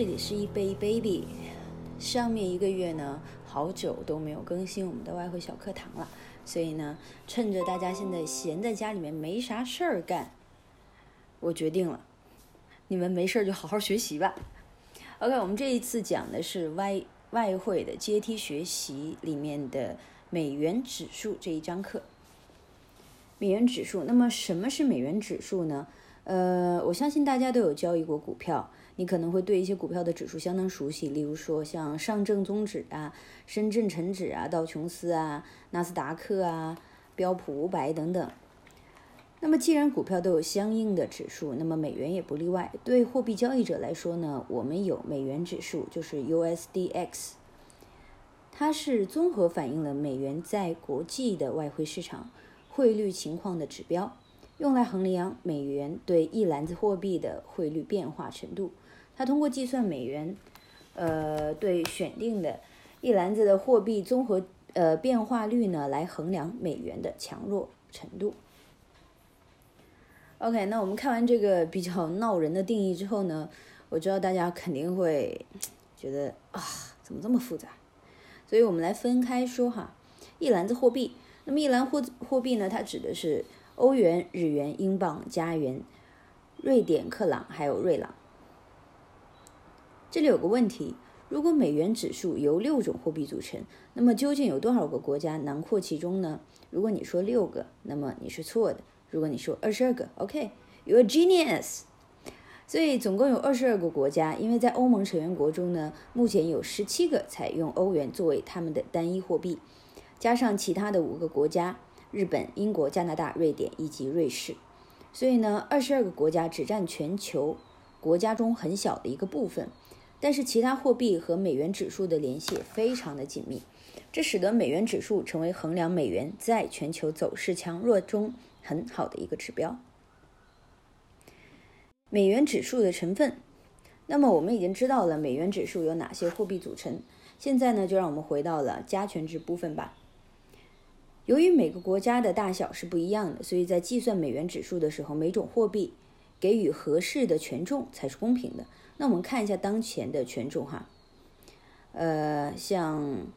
这里是一杯 baby。上面一个月呢，好久都没有更新我们的外汇小课堂了，所以呢，趁着大家现在闲在家里面没啥事儿干，我决定了，你们没事儿就好好学习吧。OK，我们这一次讲的是外外汇的阶梯学习里面的美元指数这一章课。美元指数，那么什么是美元指数呢？呃，我相信大家都有交易过股票，你可能会对一些股票的指数相当熟悉，例如说像上证综指啊、深圳成指啊、道琼斯啊、纳斯达克啊、标普五百等等。那么既然股票都有相应的指数，那么美元也不例外。对货币交易者来说呢，我们有美元指数，就是 USDX，它是综合反映了美元在国际的外汇市场汇率情况的指标。用来衡量美元对一篮子货币的汇率变化程度。它通过计算美元，呃，对选定的一篮子的货币综合呃变化率呢，来衡量美元的强弱程度。OK，那我们看完这个比较闹人的定义之后呢，我知道大家肯定会觉得啊，怎么这么复杂？所以我们来分开说哈。一篮子货币，那么一篮货货币呢，它指的是。欧元、日元、英镑、加元、瑞典克朗还有瑞郎。这里有个问题：如果美元指数由六种货币组成，那么究竟有多少个国家囊括其中呢？如果你说六个，那么你是错的；如果你说二十二个，OK，you're a genius。所以总共有二十二个国家，因为在欧盟成员国中呢，目前有十七个采用欧元作为他们的单一货币，加上其他的五个国家。日本、英国、加拿大、瑞典以及瑞士，所以呢，二十二个国家只占全球国家中很小的一个部分。但是其他货币和美元指数的联系非常的紧密，这使得美元指数成为衡量美元在全球走势强弱中很好的一个指标。美元指数的成分，那么我们已经知道了美元指数由哪些货币组成。现在呢，就让我们回到了加权值部分吧。由于每个国家的大小是不一样的，所以在计算美元指数的时候，每种货币给予合适的权重才是公平的。那我们看一下当前的权重哈，呃，像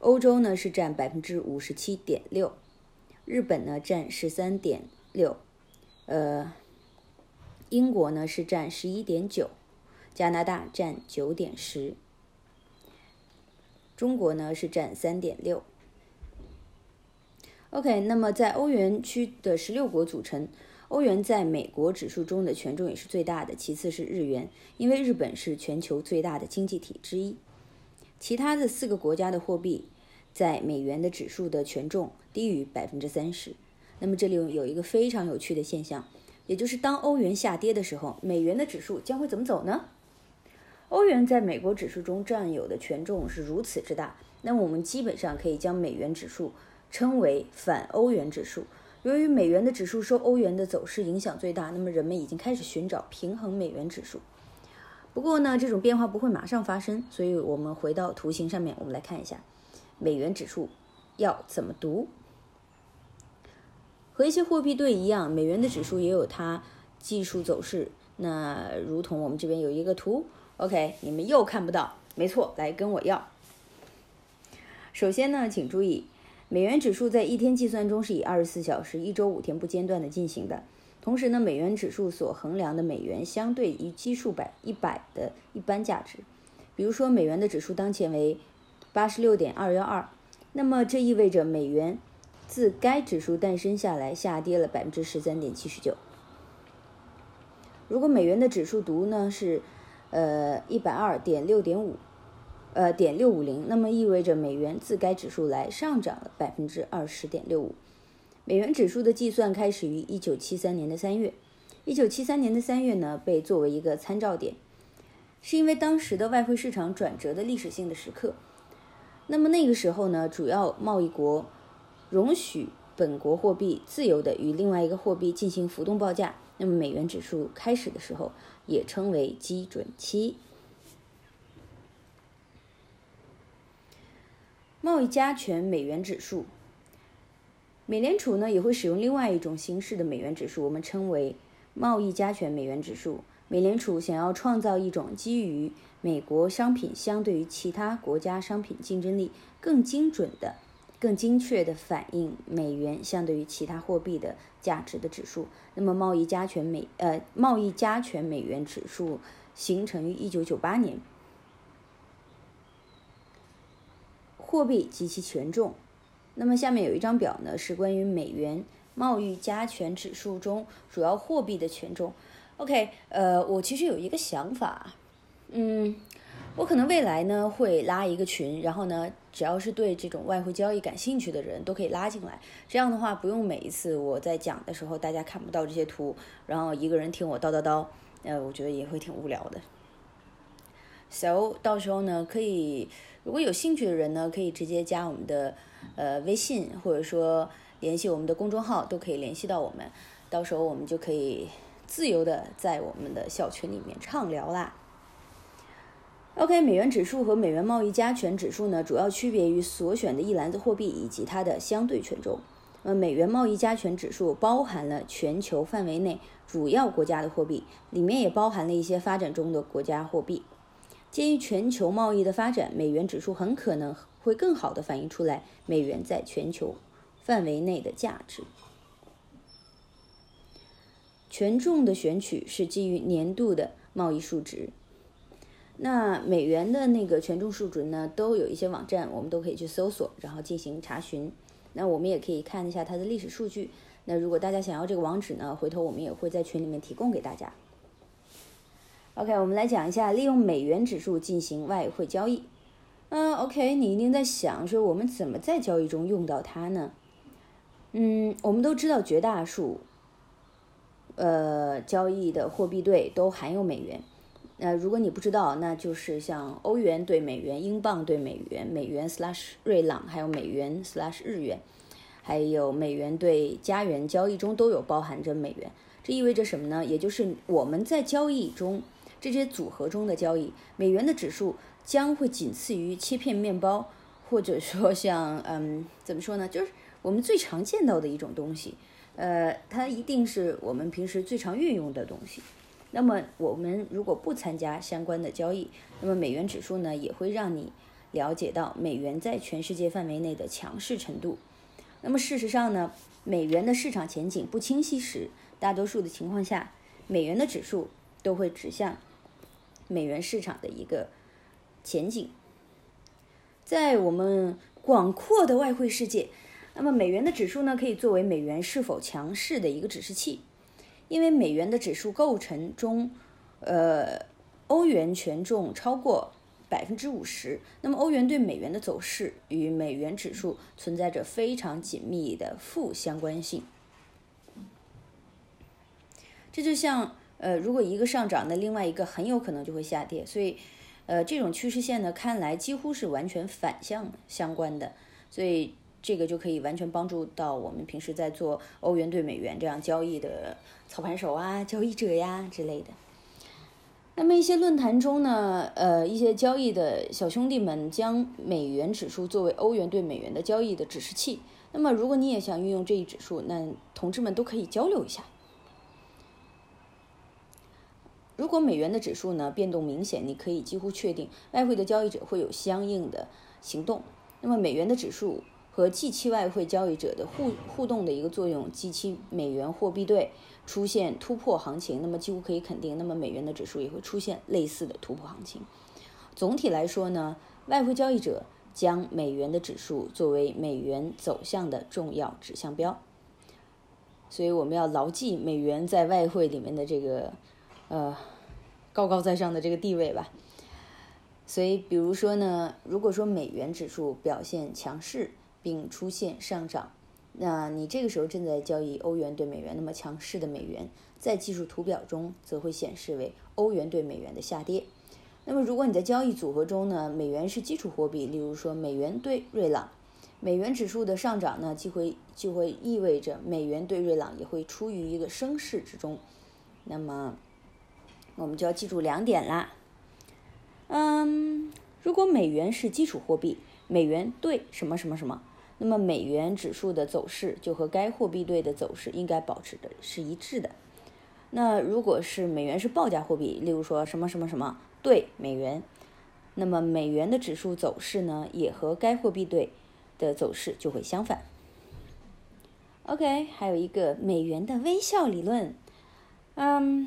欧洲呢是占百分之五十七点六，日本呢占十三点六，呃，英国呢是占十一点九，加拿大占九点十，中国呢是占三点六。OK，那么在欧元区的十六国组成，欧元在美国指数中的权重也是最大的，其次是日元，因为日本是全球最大的经济体之一。其他的四个国家的货币在美元的指数的权重低于百分之三十。那么这里有一个非常有趣的现象，也就是当欧元下跌的时候，美元的指数将会怎么走呢？欧元在美国指数中占有的权重是如此之大，那么我们基本上可以将美元指数。称为反欧元指数。由于美元的指数受欧元的走势影响最大，那么人们已经开始寻找平衡美元指数。不过呢，这种变化不会马上发生，所以我们回到图形上面，我们来看一下美元指数要怎么读。和一些货币对一样，美元的指数也有它技术走势。那如同我们这边有一个图，OK，你们又看不到，没错，来跟我要。首先呢，请注意。美元指数在一天计算中是以二十四小时、一周五天不间断的进行的。同时呢，美元指数所衡量的美元相对于基数百一百的一般价值，比如说美元的指数当前为八十六点二幺二，那么这意味着美元自该指数诞生下来下跌了百分之十三点七十九。如果美元的指数读呢是呃一百二点六点五。呃，点六五零，那么意味着美元自该指数来上涨了百分之二十点六五。美元指数的计算开始于一九七三年的三月，一九七三年的三月呢被作为一个参照点，是因为当时的外汇市场转折的历史性的时刻。那么那个时候呢，主要贸易国容许本国货币自由的与另外一个货币进行浮动报价，那么美元指数开始的时候也称为基准期。贸易加权美元指数，美联储呢也会使用另外一种形式的美元指数，我们称为贸易加权美元指数美联储想要创造一种基于美国商品相对于其他国家商品竞争力更精准的、更精确的反映美元相对于其他货币的价值的指数。那么，贸易加权美呃贸易加权美元指数形成于一九九八年。货币及其权重。那么，下面有一张表呢，是关于美元贸易加权指数中主要货币的权重。OK，呃，我其实有一个想法，嗯，我可能未来呢会拉一个群，然后呢，只要是对这种外汇交易感兴趣的人都可以拉进来。这样的话，不用每一次我在讲的时候大家看不到这些图，然后一个人听我叨叨叨，呃，我觉得也会挺无聊的。So，到时候呢，可以如果有兴趣的人呢，可以直接加我们的呃微信，或者说联系我们的公众号，都可以联系到我们。到时候我们就可以。自由的在我们的小群里面畅聊啦。OK，美元指数和美元贸易加权指数呢，主要区别于所选的一篮子货币以及它的相对权重。呃，美元贸易加权指数包含了全球范围内主要国家的货币，里面也包含了一些发展中的国家货币。鉴于全球贸易的发展，美元指数很可能会更好的反映出来美元在全球范围内的价值。权重的选取是基于年度的贸易数值。那美元的那个权重数值呢，都有一些网站，我们都可以去搜索，然后进行查询。那我们也可以看一下它的历史数据。那如果大家想要这个网址呢，回头我们也会在群里面提供给大家。OK，我们来讲一下利用美元指数进行外汇交易。嗯，OK，你一定在想说我们怎么在交易中用到它呢？嗯，我们都知道绝大数。呃，交易的货币对都含有美元。那如果你不知道，那就是像欧元对美元、英镑对美元、美元 slash 瑞郎，还有美元 slash 日元，还有美元对加元交易中都有包含着美元。这意味着什么呢？也就是我们在交易中这些组合中的交易，美元的指数将会仅次于切片面包，或者说像嗯，怎么说呢？就是我们最常见到的一种东西。呃，它一定是我们平时最常运用的东西。那么，我们如果不参加相关的交易，那么美元指数呢，也会让你了解到美元在全世界范围内的强势程度。那么，事实上呢，美元的市场前景不清晰时，大多数的情况下，美元的指数都会指向美元市场的一个前景。在我们广阔的外汇世界。那么美元的指数呢，可以作为美元是否强势的一个指示器，因为美元的指数构成中，呃，欧元权重超过百分之五十，那么欧元对美元的走势与美元指数存在着非常紧密的负相关性。这就像，呃，如果一个上涨，那另外一个很有可能就会下跌，所以，呃，这种趋势线呢，看来几乎是完全反向相关的，所以。这个就可以完全帮助到我们平时在做欧元对美元这样交易的操盘手啊、交易者呀之类的。那么一些论坛中呢，呃，一些交易的小兄弟们将美元指数作为欧元对美元的交易的指示器。那么如果你也想运用这一指数，那同志们都可以交流一下。如果美元的指数呢变动明显，你可以几乎确定外汇的交易者会有相应的行动。那么美元的指数。和即期外汇交易者的互互动的一个作用，即期美元货币对出现突破行情，那么几乎可以肯定，那么美元的指数也会出现类似的突破行情。总体来说呢，外汇交易者将美元的指数作为美元走向的重要指向标，所以我们要牢记美元在外汇里面的这个呃高高在上的这个地位吧。所以，比如说呢，如果说美元指数表现强势，并出现上涨，那你这个时候正在交易欧元对美元，那么强势的美元在技术图表中则会显示为欧元对美元的下跌。那么如果你在交易组合中呢，美元是基础货币，例如说美元对瑞郎，美元指数的上涨呢，就会就会意味着美元对瑞郎也会处于一个升势之中。那么我们就要记住两点啦。嗯，如果美元是基础货币，美元对什么什么什么。那么美元指数的走势就和该货币对的走势应该保持的是一致的。那如果是美元是报价货币，例如说什么什么什么对美元，那么美元的指数走势呢，也和该货币对的走势就会相反。OK，还有一个美元的微笑理论，嗯，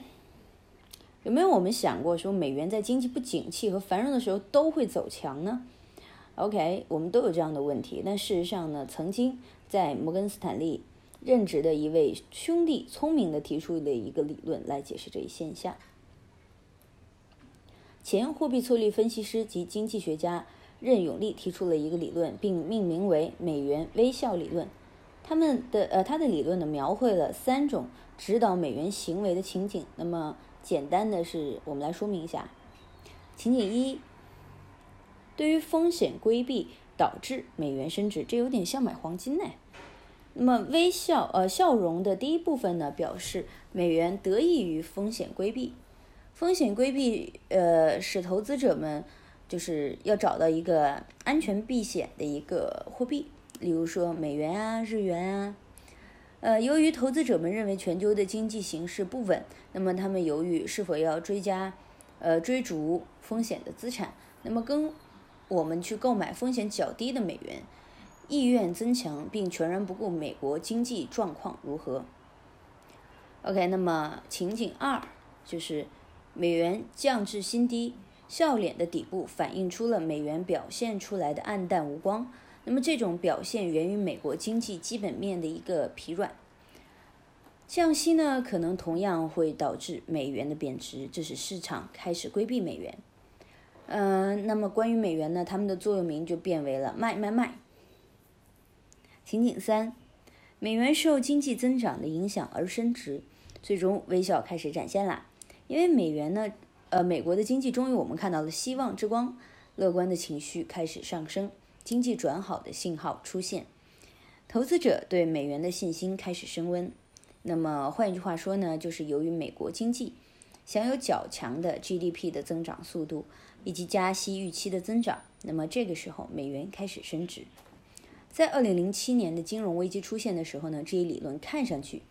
有没有我们想过说美元在经济不景气和繁荣的时候都会走强呢？OK，我们都有这样的问题，但事实上呢，曾经在摩根斯坦利。任职的一位兄弟聪明的提出了一个理论来解释这一现象。前货币策略分析师及经济学家任永利提出了一个理论，并命名为“美元微笑理论”。他们的呃，他的理论呢，描绘了三种指导美元行为的情景。那么，简单的是，我们来说明一下。情景一，对于风险规避导致美元升值，这有点像买黄金呢。那么微笑，呃，笑容的第一部分呢，表示美元得益于风险规避。风险规避，呃，使投资者们就是要找到一个安全避险的一个货币，例如说美元啊、日元啊。呃，由于投资者们认为全球的经济形势不稳，那么他们犹豫是否要追加，呃，追逐风险的资产。那么跟我们去购买风险较低的美元。意愿增强，并全然不顾美国经济状况如何。OK，那么情景二就是美元降至新低，笑脸的底部反映出了美元表现出来的暗淡无光。那么这种表现源于美国经济基本面的一个疲软。降息呢，可能同样会导致美元的贬值，这是市场开始规避美元。嗯，那么关于美元呢，它们的座右铭就变为了卖卖卖。情景三，美元受经济增长的影响而升值，最终微笑开始展现啦。因为美元呢，呃，美国的经济终于我们看到了希望之光，乐观的情绪开始上升，经济转好的信号出现，投资者对美元的信心开始升温。那么换一句话说呢，就是由于美国经济享有较强的 GDP 的增长速度以及加息预期的增长，那么这个时候美元开始升值。在二零零七年的金融危机出现的时候呢，这一理论看上去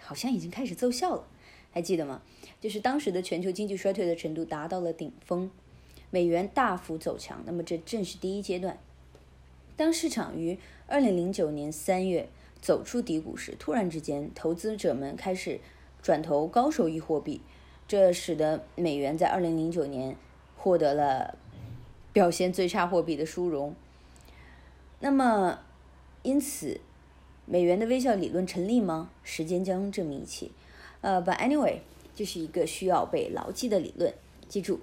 好像已经开始奏效了，还记得吗？就是当时的全球经济衰退的程度达到了顶峰，美元大幅走强。那么这正是第一阶段。当市场于二零零九年三月走出低谷时，突然之间，投资者们开始转投高收益货币，这使得美元在二零零九年获得了表现最差货币的殊荣。那么，因此，美元的微笑理论成立吗？时间将证明一切。呃，But anyway，这是一个需要被牢记的理论。记住，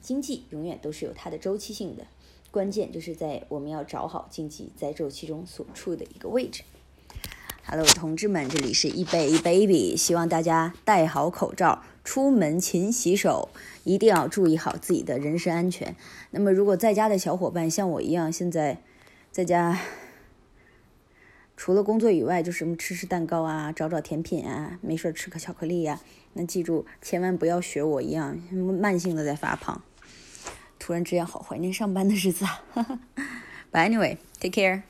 经济永远都是有它的周期性的，关键就是在我们要找好经济在周期中所处的一个位置。Hello，同志们，这里是一杯一 baby，希望大家戴好口罩，出门勤洗手，一定要注意好自己的人身安全。那么，如果在家的小伙伴像我一样，现在。在家除了工作以外，就什么吃吃蛋糕啊，找找甜品啊，没事吃个巧克力呀。那记住，千万不要学我一样，慢性的在发胖。突然之间，好怀念上班的日子啊！But anyway, take care.